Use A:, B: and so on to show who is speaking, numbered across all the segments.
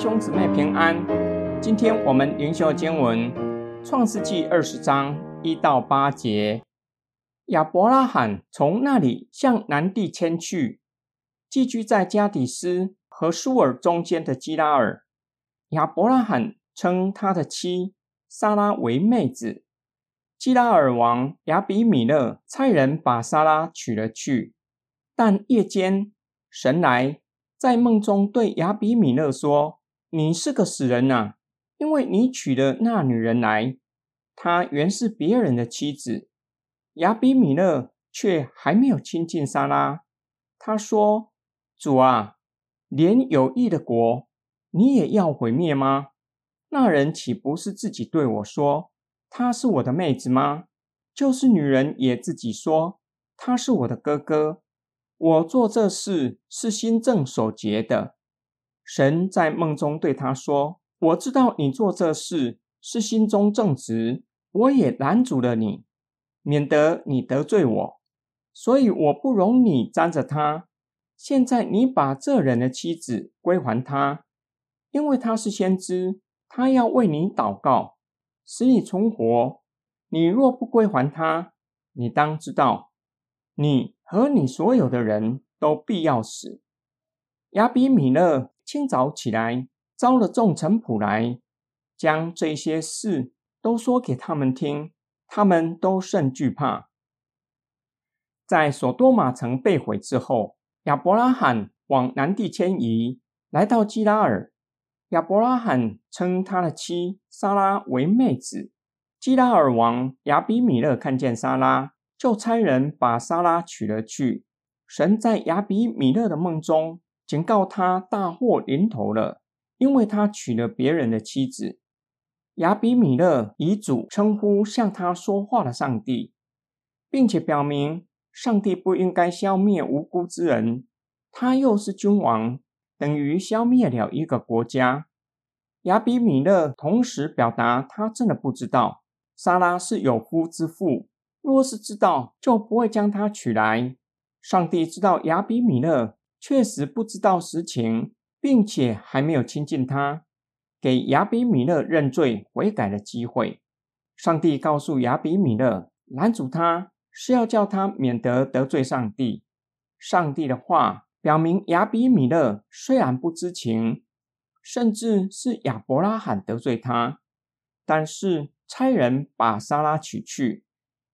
A: 兄姊妹平安。今天我们灵修经文《创世纪二十章一到八节。亚伯拉罕从那里向南地迁去，寄居在加底斯和苏尔中间的基拉尔。亚伯拉罕称他的妻莎拉为妹子。基拉尔王亚比米勒差人把莎拉娶了去，但夜间神来在梦中对亚比米勒说：“你是个死人呐，因为你娶了那女人来，她原是别人的妻子。”亚比米勒却还没有亲近莎拉。他说：“主啊，连有益的国你也要毁灭吗？那人岂不是自己对我说？”她是我的妹子吗？就是女人也自己说她是我的哥哥。我做这事是心正守节的。神在梦中对他说：“我知道你做这事是心中正直，我也拦阻了你，免得你得罪我。所以我不容你沾着他。现在你把这人的妻子归还他，因为他是先知，他要为你祷告。”使你存活。你若不归还他，你当知道，你和你所有的人都必要死。亚比米勒清早起来，招了众臣仆来，将这些事都说给他们听。他们都甚惧怕。在索多玛城被毁之后，亚伯拉罕往南地迁移，来到基拉尔。亚伯拉罕称他的妻莎拉为妹子。基拉尔王亚比米勒看见莎拉，就差人把莎拉娶了去。神在亚比米勒的梦中警告他，大祸临头了，因为他娶了别人的妻子。亚比米勒遗嘱称呼向他说话的上帝，并且表明上帝不应该消灭无辜之人，他又是君王。等于消灭了一个国家。亚比米勒同时表达，他真的不知道莎拉是有夫之妇。若是知道，就不会将她娶来。上帝知道亚比米勒确实不知道实情，并且还没有亲近他，给亚比米勒认罪悔改的机会。上帝告诉亚比米勒，拦阻他是要叫他免得得罪上帝。上帝的话。表明亚比米勒虽然不知情，甚至是亚伯拉罕得罪他，但是差人把莎拉娶去，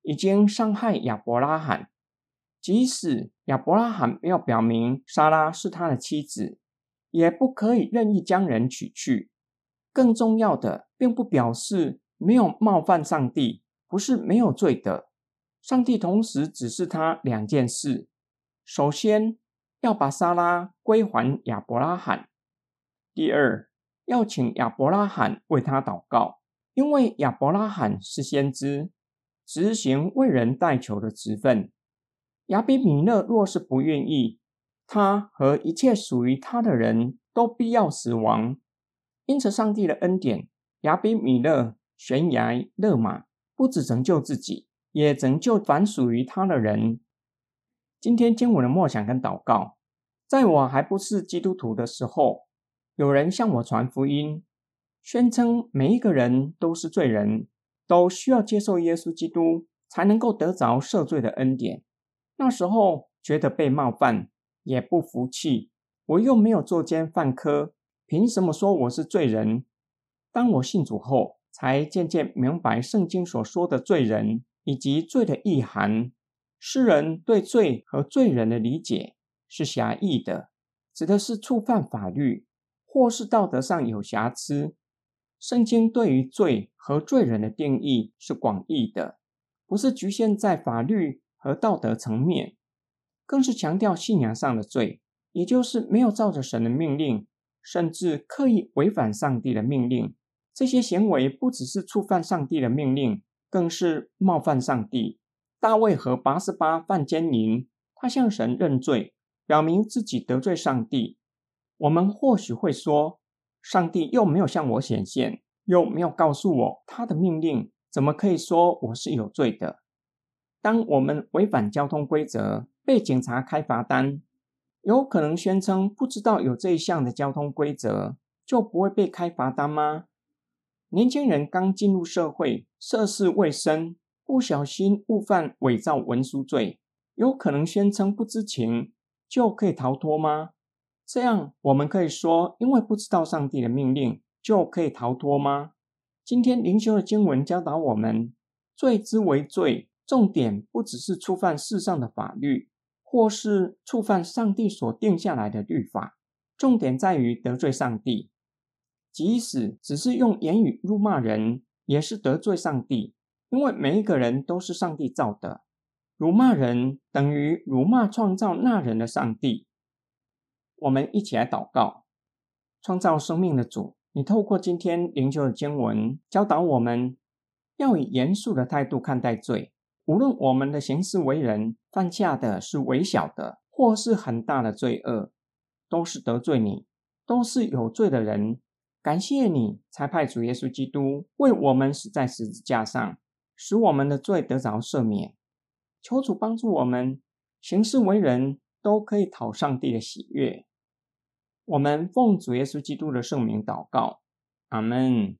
A: 已经伤害亚伯拉罕。即使亚伯拉罕没有表明莎拉是他的妻子，也不可以任意将人娶去。更重要的，并不表示没有冒犯上帝，不是没有罪的。上帝同时指示他两件事：首先，要把莎拉归还亚伯拉罕。第二，要请亚伯拉罕为他祷告，因为亚伯拉罕是先知，执行为人代求的职分。亚比米勒若是不愿意，他和一切属于他的人都必要死亡。因此，上帝的恩典，亚比米勒悬崖勒马，不只拯救自己，也拯救凡属于他的人。今天经文的默想跟祷告，在我还不是基督徒的时候，有人向我传福音，宣称每一个人都是罪人，都需要接受耶稣基督才能够得着赦罪的恩典。那时候觉得被冒犯，也不服气。我又没有作奸犯科，凭什么说我是罪人？当我信主后，才渐渐明白圣经所说的罪人以及罪的意涵。诗人对罪和罪人的理解是狭义的，指的是触犯法律或是道德上有瑕疵。圣经对于罪和罪人的定义是广义的，不是局限在法律和道德层面，更是强调信仰上的罪，也就是没有照着神的命令，甚至刻意违反上帝的命令。这些行为不只是触犯上帝的命令，更是冒犯上帝。大卫和八十八犯奸淫，他向神认罪，表明自己得罪上帝。我们或许会说，上帝又没有向我显现，又没有告诉我他的命令，怎么可以说我是有罪的？当我们违反交通规则，被警察开罚单，有可能宣称不知道有这一项的交通规则，就不会被开罚单吗？年轻人刚进入社会，涉世未深，不小心误犯伪造文书罪，有可能宣称不知情，就可以逃脱吗？这样我们可以说，因为不知道上帝的命令，就可以逃脱吗？今天灵修的经文教导我们，罪之为罪，重点不只是触犯世上的法律，或是触犯上帝所定下来的律法，重点在于得罪上帝。即使只是用言语辱骂人，也是得罪上帝。因为每一个人都是上帝造的，辱骂人等于辱骂创造那人的上帝。我们一起来祷告：创造生命的主，你透过今天灵修的经文教导我们，要以严肃的态度看待罪。无论我们的行事为人犯下的是微小的，或是很大的罪恶，都是得罪你，都是有罪的人。感谢你，才派主耶稣基督为我们死在十字架上，使我们的罪得着赦免。求主帮助我们行事为人，都可以讨上帝的喜悦。我们奉主耶稣基督的圣名祷告，阿门。